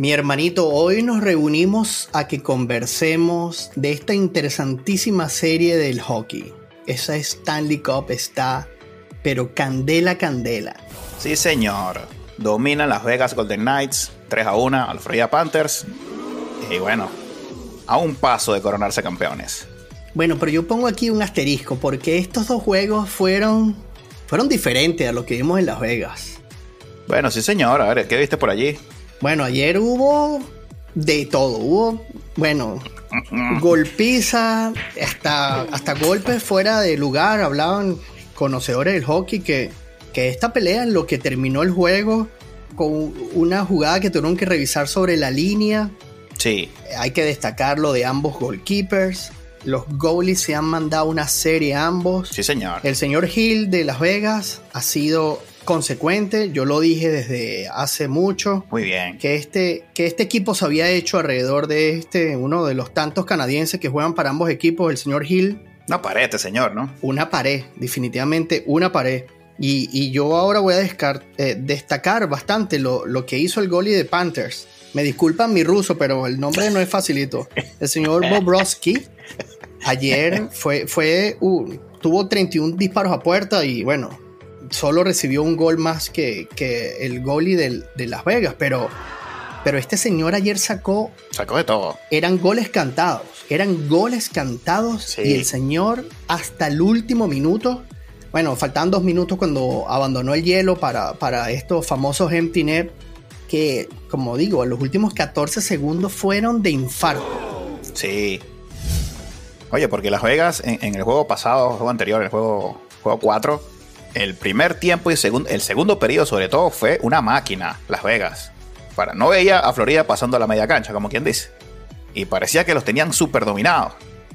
Mi hermanito, hoy nos reunimos a que conversemos de esta interesantísima serie del hockey. Esa Stanley Cup está, pero candela, candela. Sí, señor. Dominan Las Vegas Golden Knights 3 a 1 al Florida Panthers. Y bueno, a un paso de coronarse campeones. Bueno, pero yo pongo aquí un asterisco porque estos dos juegos fueron, fueron diferentes a lo que vimos en Las Vegas. Bueno, sí, señor. A ver, ¿qué viste por allí? Bueno, ayer hubo de todo. Hubo, bueno, golpiza, hasta, hasta golpes fuera de lugar. Hablaban conocedores del hockey que, que esta pelea en lo que terminó el juego con una jugada que tuvieron que revisar sobre la línea. Sí. Hay que destacar lo de ambos goalkeepers. Los goalies se han mandado una serie ambos. Sí, señor. El señor Hill de Las Vegas ha sido consecuente. Yo lo dije desde hace mucho. Muy bien. Que este, que este equipo se había hecho alrededor de este, uno de los tantos canadienses que juegan para ambos equipos, el señor Hill. Una pared este señor, ¿no? Una pared, definitivamente una pared. Y, y yo ahora voy a descar eh, destacar bastante lo, lo, que hizo el goalie de Panthers. Me disculpan mi ruso, pero el nombre no es facilito. El señor Bobrovsky ayer fue, fue uh, tuvo 31 disparos a puerta y bueno, solo recibió un gol más que, que el goalie del, de Las Vegas, pero, pero este señor ayer sacó... Sacó de todo. Eran goles cantados, eran goles cantados Sí. y el señor hasta el último minuto, bueno, faltaban dos minutos cuando abandonó el hielo para, para estos famosos empty net, que como digo, los últimos 14 segundos fueron de infarto. Sí. Oye, porque Las Vegas en, en el juego pasado, el juego anterior, el juego, juego 4, el primer tiempo y segun- el segundo periodo sobre todo fue una máquina, Las Vegas. Para, no veía a Florida pasando la media cancha, como quien dice. Y parecía que los tenían súper dominados.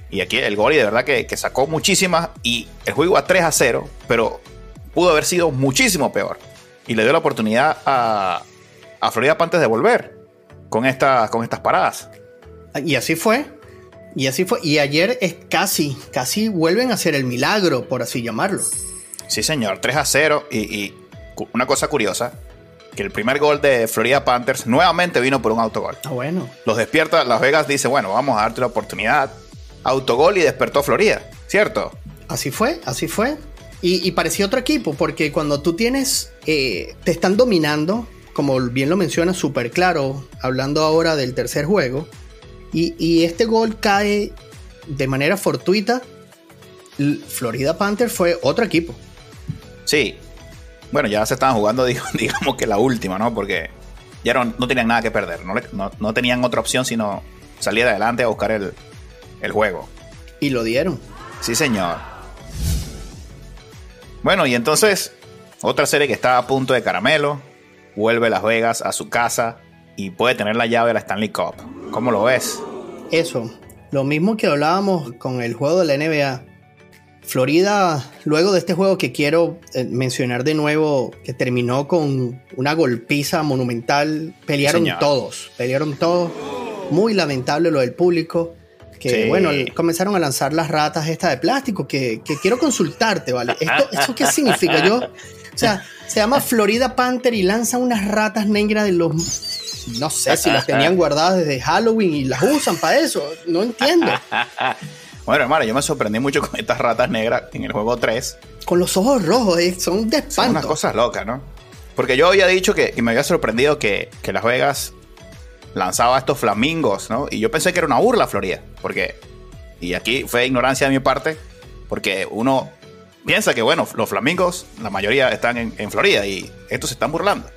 Y aquí el Goli de verdad que, que sacó muchísimas y el juego iba 3 a 0, pero pudo haber sido muchísimo peor. Y le dio la oportunidad a, a Florida Panthers de volver con, con estas paradas. Y así fue. Y así fue. Y ayer es casi, casi vuelven a hacer el milagro, por así llamarlo. Sí, señor, 3 a 0. Y, una cosa curiosa, que el primer gol de Florida Panthers nuevamente vino por un autogol. Ah, bueno. Los despierta Las Vegas, dice, bueno, vamos a darte la oportunidad. Autogol y despertó Florida, ¿cierto? Así fue, así fue. Y, y parecía otro equipo, porque cuando tú tienes, eh, te están dominando, como bien lo menciona súper claro, hablando ahora del tercer juego, y, y este gol cae de manera fortuita, Florida Panthers fue otro equipo. Sí. Bueno, ya se estaban jugando, digamos que la última, ¿no? Porque ya no, no tenían nada que perder. No, no- no tenían otra opción sino salir adelante a buscar el, el juego. Y lo dieron. Sí, señor. Bueno, y entonces, otra serie que está a punto de caramelo, vuelve Las Vegas a su casa y puede tener la llave de la Stanley Cup. ¿Cómo lo ves? Eso, lo mismo que hablábamos con el juego de la NBA. Florida, luego de este juego que quiero eh, mencionar de nuevo, que terminó con una golpiza monumental, pelearon todos, pelearon todos. Muy lamentable lo del público. Que Sí. bueno, comenzaron a lanzar las ratas estas de plástico. Que, que quiero consultarte, ¿vale? ¿Esto, ¿Esto qué significa? Yo, o sea, se llama Florida Panther y lanzan unas ratas negras de los. No sé si las tenían guardadas desde Halloween y las usan para eso. No entiendo. Bueno, hermano, yo me sorprendí mucho con estas ratas negras en el juego 3. Con los ojos rojos, eh, son de Son espanto. unas cosas locas, ¿no? Porque yo había dicho que, y me había sorprendido que, que Las Vegas lanzaba estos flamingos, ¿no? Y yo pensé que era una burla Florida. Porque, y aquí fue ignorancia de mi parte, porque uno piensa que, bueno, los flamingos, la mayoría están en, en Florida y estos se están burlando.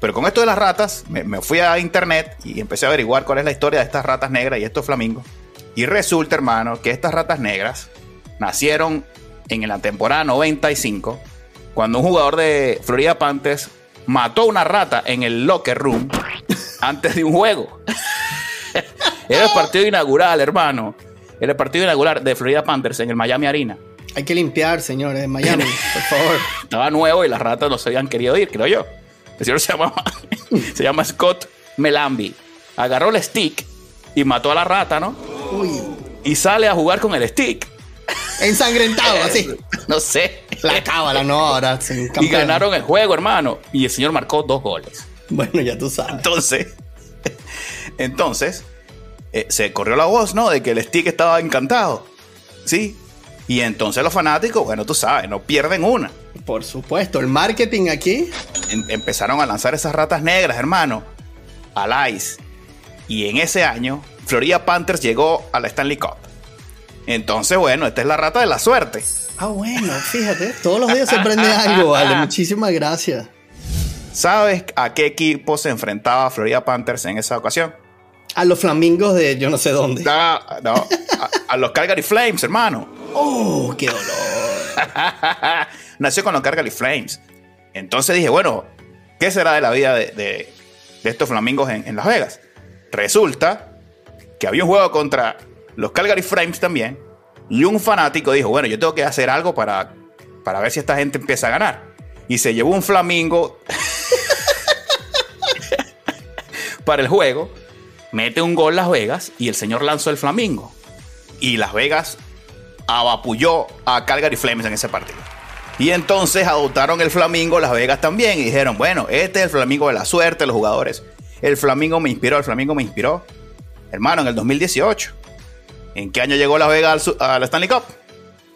Pero con esto de las ratas, me, me fui a internet y empecé a averiguar cuál es la historia de estas ratas negras y estos flamingos. Y resulta, hermano, que estas ratas negras nacieron en la temporada 95, cuando un jugador de Florida Panthers mató una rata en el locker room antes de un juego. Era el partido inaugural, hermano. Era el partido inaugural de Florida Panthers en el Miami Arena. Hay que limpiar, señores, en Miami, por favor. Estaba nuevo y las ratas no se habían querido ir, creo yo. El señor se llama, se llama Scott Melambi. Agarró el stick y mató a la rata, ¿no? Uy. Y sale a jugar con el stick. Ensangrentado, así. No sé. La cábala, no, ahora Y ganaron el juego, hermano. Y el señor marcó dos goles. Bueno, ya tú sabes. Entonces, entonces eh, se corrió la voz, ¿no? De que el stick estaba encantado. ¿Sí? Y entonces los fanáticos, bueno, tú sabes, no pierden una. Por supuesto, el marketing aquí. Em- empezaron a lanzar esas ratas negras, hermano, al ice. Y en ese año, Florida Panthers llegó a la Stanley Cup. Entonces, bueno, esta es la rata de la suerte. Ah, bueno, fíjate, todos los días se aprende algo, vale. Muchísimas gracias. ¿Sabes a qué equipo se enfrentaba Florida Panthers en esa ocasión? A los flamingos de yo no sé dónde. Ah, no, a, a los Calgary Flames, hermano. Oh, qué dolor. Nació con los Calgary Flames. Entonces dije, bueno, ¿qué será de la vida de, de- de estos flamingos en, en Las Vegas? Resulta que había un juego contra los Calgary Flames también. Y un fanático dijo, bueno, yo tengo que hacer algo para, para ver si esta gente empieza a ganar. Y se llevó un flamingo para el juego. Mete un gol Las Vegas y el señor lanzó el flamingo. Y Las Vegas abapulló a Calgary Flames en ese partido. Y entonces adoptaron el Flamingo Las Vegas también y dijeron, bueno, este es el Flamingo de la suerte los jugadores. El Flamingo me inspiró, el Flamingo me inspiró. Hermano, en el 2018. ¿En qué año llegó Las Vegas a la Stanley Cup?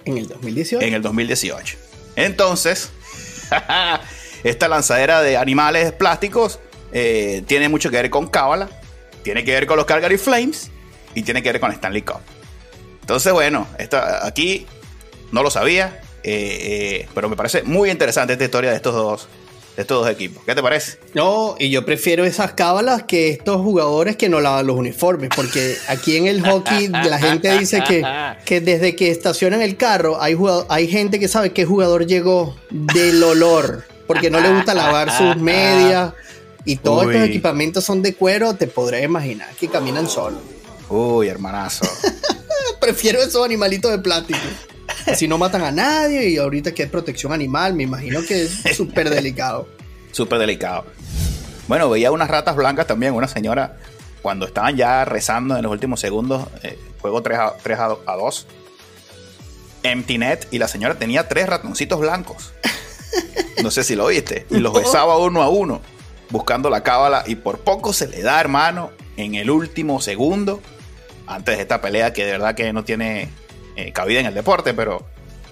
En el 2018. En el 2018. Entonces, esta lanzadera de animales plásticos eh, tiene mucho que ver con Cábala, tiene que ver con los Calgary Flames y tiene que ver con Stanley Cup. Entonces, bueno, esta, aquí no lo sabía, eh, eh, pero me parece muy interesante esta historia de estos dos, de estos dos equipos. ¿Qué te parece? No, y yo prefiero esas cábalas que estos jugadores que no lavan los uniformes, porque aquí en el hockey la gente dice que, que desde que estacionan el carro hay, hay gente que sabe qué jugador llegó del olor, porque no le gusta lavar sus medias y todos Uy. estos equipamientos son de cuero, te podrás imaginar que caminan solos. Uy, hermanazo. Prefiero esos animalitos de plástico. Si no matan a nadie y ahorita que es protección animal, me imagino que es súper delicado. Súper delicado. Bueno, veía unas ratas blancas también, una señora, cuando estaban ya rezando en los últimos segundos, eh, juego 3 a, 3 a, a 2, empty net, y la señora tenía tres ratoncitos blancos. No sé si lo viste. Y los besaba uno a uno, buscando la cábala, y por poco se le da, hermano, en el último segundo, antes de esta pelea que de verdad que no tiene eh, cabida en el deporte, pero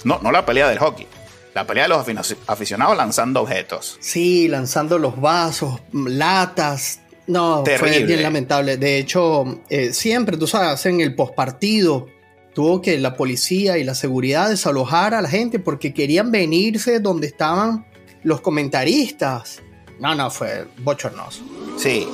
no, no la pelea del hockey. La pelea de los afici- aficionados lanzando objetos. Sí, lanzando los vasos, latas. No, fue Terrible. bien lamentable. De hecho, eh, siempre, tú sabes, en el postpartido tuvo que la policía y la seguridad desalojar a la gente porque querían venirse donde estaban los comentaristas. No, no, fue bochornoso. Sí,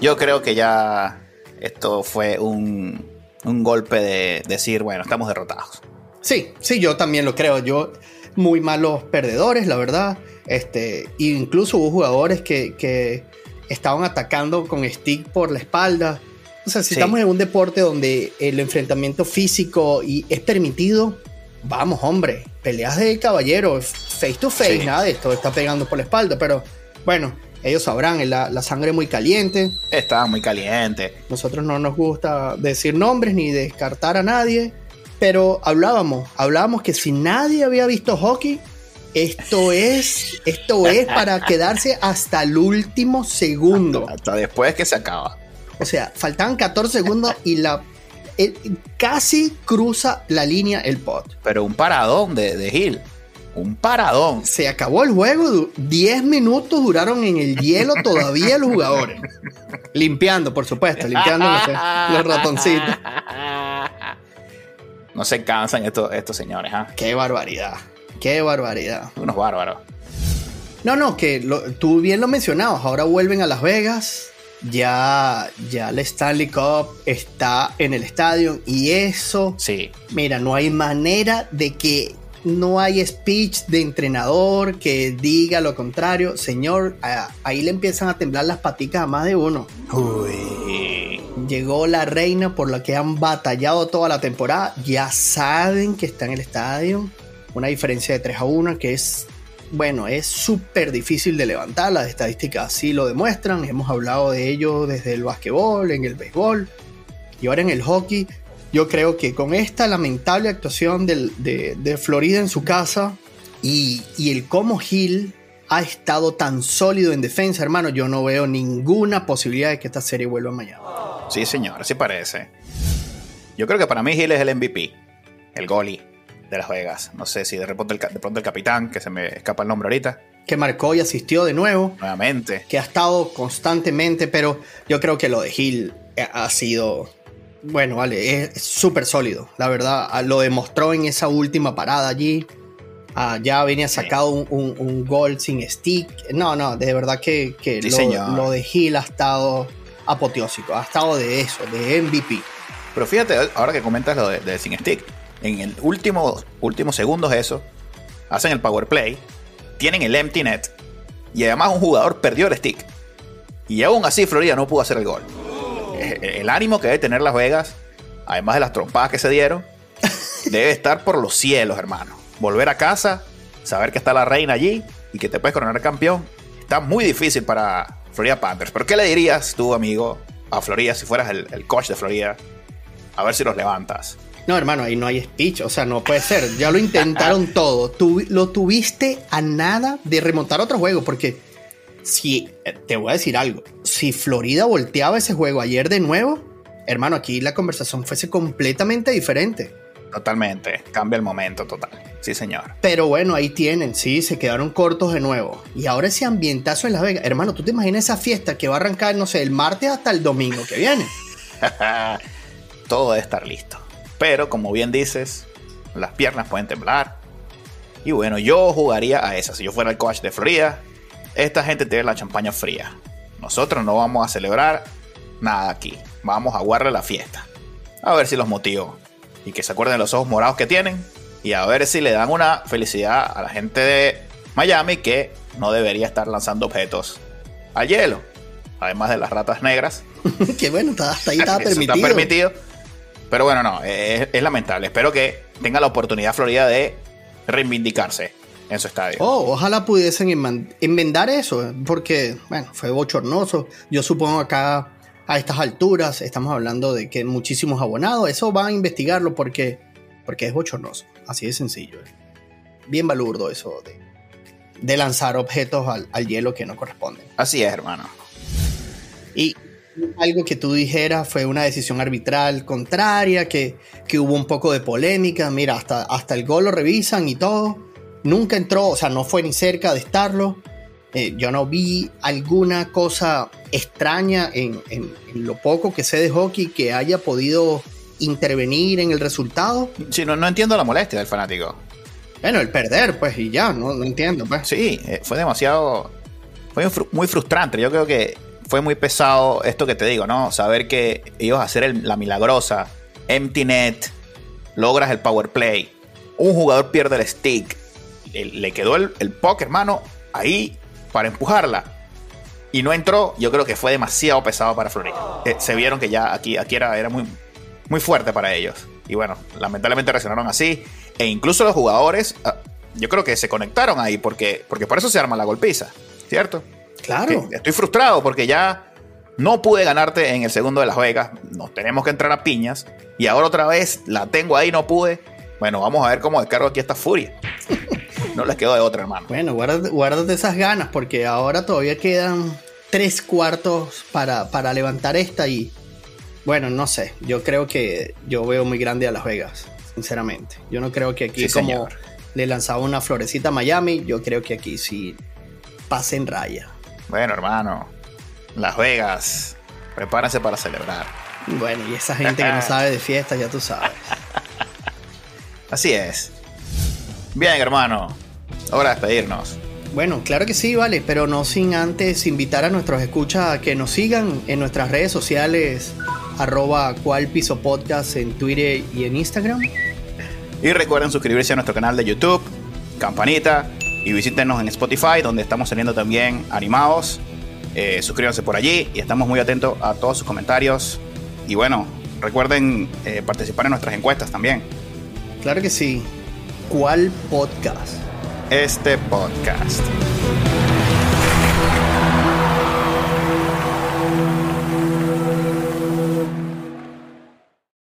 yo creo que ya esto fue un, un golpe de decir, bueno, estamos derrotados. Sí, sí, yo también lo creo. Yo, muy malos perdedores, la verdad. Este, incluso hubo jugadores que, que estaban atacando con stick por la espalda. O sea, si Sí. estamos en un deporte donde el enfrentamiento físico y es permitido, vamos, hombre, peleas de caballero, face to face, Sí. nada de esto, está pegando por la espalda. Pero bueno, ellos sabrán, la, la sangre muy caliente. Estaba muy caliente. Nosotros no nos gusta decir nombres ni descartar a nadie, pero hablábamos, hablábamos que si nadie había visto hockey, esto es, esto es para quedarse hasta el último segundo. Hasta después que se acaba. O sea, faltaban 14 segundos y la casi cruza la línea el pot. Pero un paradón de, de Gil. Un paradón. Se acabó el juego, du- 10 minutos duraron en el hielo todavía los jugadores. Limpiando, por supuesto, limpiando los, ratoncitos. No se cansan estos, estos señores, ¿ah? Qué barbaridad, qué barbaridad. Unos bárbaros. No, no, que lo- tú bien lo mencionabas, ahora vuelven a Las Vegas, ya, ya la Stanley Cup está en el estadio y eso, Sí. mira, no hay manera de que no hay speech de entrenador que diga lo contrario. Señor, ahí le empiezan a temblar las paticas a más de uno. Uy. llegó la reina por la que han batallado toda la temporada. Ya saben que está en el estadio. Una diferencia de 3 a 1 que es, bueno, es súper difícil de levantar. Las estadísticas así lo demuestran. Hemos hablado de ello desde el básquetbol, en el béisbol y ahora en el hockey. Yo creo que con esta lamentable actuación de, Florida en su casa y, y el cómo Hill ha estado tan sólido en defensa, hermano, yo no veo ninguna posibilidad de que esta serie vuelva mañana. Sí, señor, así parece. Yo creo que para mí Gil es el MVP, el goalie de Las Vegas. No sé si de, repente el, de pronto el capitán, que se me escapa el nombre ahorita. Que marcó y asistió de nuevo. Nuevamente. Que ha estado constantemente, pero yo creo que lo de Gil ha sido bueno, vale, es súper sólido, la verdad. Lo demostró en esa última parada allí. Ah, ya venía sacado un, un, gol sin stick. No, no, de verdad que, lo, de Hill ha estado apoteósico, ha estado de eso, de MVP. Pero fíjate, ahora que comentas lo de, sin stick, en el último, últimos segundos eso, hacen el power play, tienen el empty net y además un jugador perdió el stick. Y aún así Florida no pudo hacer el gol. El ánimo que debe tener Las Vegas, además de las trompadas que se dieron, debe estar por los cielos, hermano volver a casa, saber que está la reina allí y que te puedes coronar campeón, está muy difícil para Florida Panthers. ¿Pero qué le dirías tú, amigo, a Florida si fueras el, coach de Florida? A ver si los levantas. No, hermano, ahí no hay speech, o sea, no puede ser. Ya lo intentaron todo. Tú lo tuviste a nada de remontar otro juego, porque si, eh, te voy a decir algo, si Florida volteaba ese juego ayer de nuevo, hermano, aquí la conversación fuese completamente diferente. Totalmente, cambia el momento total. Sí, señor. Pero bueno, ahí tienen, sí, se quedaron cortos de nuevo. Y ahora ese ambientazo en Las Vegas. Hermano, ¿tú te imaginas esa fiesta que va a arrancar, no sé, el martes hasta el domingo que viene? Todo debe estar listo. Pero como bien dices, las piernas pueden temblar. Y bueno, yo jugaría a esa. Si yo fuera el coach de Florida, esta gente tiene la champaña fría. Nosotros no vamos a celebrar nada aquí. Vamos a guardar la fiesta. A ver si los motivo y que se acuerden los ojos morados que tienen y a ver si le dan una felicidad a la gente de Miami que no debería estar lanzando objetos al hielo, además de las ratas negras. que bueno, hasta ahí está permitido. está permitido. Pero bueno, no, es, lamentable. Espero que tenga la oportunidad Florida de reivindicarse en su estadio. Oh, ojalá pudiesen enmendar eso, porque, bueno, fue bochornoso. Yo supongo acá a estas alturas estamos hablando de que muchísimos abonados, eso va a investigarlo porque, porque es bochornoso, así de sencillo. Bien balurdo eso de, de lanzar objetos al, hielo que no corresponden. Así es, hermano. Y algo que tú dijeras fue una decisión arbitral contraria, que, que, hubo un poco de polémica. Mira, hasta, hasta el gol lo revisan y todo. Nunca entró, o sea, no fue ni cerca de estarlo. Eh, yo no vi alguna cosa extraña en, lo poco que sé de hockey que haya podido intervenir en el resultado. Sí, no, no entiendo la molestia del fanático. Bueno, el perder, pues, y ya, no, entiendo. Pues. Sí, eh, fue demasiado. Fue muy frustrante. Yo creo que fue muy pesado esto que te digo, ¿no? Saber que ibas a hacer la milagrosa, empty net, logras el power play, un jugador pierde el stick, le, quedó el, el puck, hermano, ahí para empujarla. Y no entró, yo creo que fue demasiado pesado para Florida. Eh, se vieron que ya aquí, aquí era, era muy, muy fuerte para ellos. Y bueno, lamentablemente reaccionaron así. E incluso los jugadores, ah, yo creo que se conectaron ahí porque, porque por eso se arma la golpiza, ¿cierto? Claro. estoy frustrado porque ya no pude ganarte en el segundo de Las Vegas. Nos tenemos que entrar a piñas. Y ahora otra vez la tengo ahí, no pude. Bueno, vamos a ver cómo descargo aquí esta furia. No les quedó de otra, hermano. Bueno, guárdate, esas ganas porque ahora todavía quedan tres cuartos para, para levantar esta y bueno, no sé, yo creo que yo veo muy grande a Las Vegas, sinceramente. Yo no creo que aquí como le lanzaba una florecita a Miami, yo creo que aquí sí pasen raya. Bueno, hermano, Las Vegas, prepárense para celebrar. Bueno, y esa gente que no sabe de fiestas, ya tú sabes. Así es. Bien, hermano. Hora de despedirnos. Bueno, claro que sí, vale, pero no sin antes invitar a nuestros escuchas a que nos sigan en nuestras redes sociales, arroba cual piso podcast en Twitter y en Instagram. Y recuerden suscribirse a nuestro canal de YouTube, campanita, y visítenos en Spotify, donde estamos teniendo también animados. Eh, suscríbanse por allí y estamos muy atentos a todos sus comentarios Y bueno, recuerden eh, participar en nuestras encuestas también. Claro que sí. ¿Cuál podcast? Este podcast.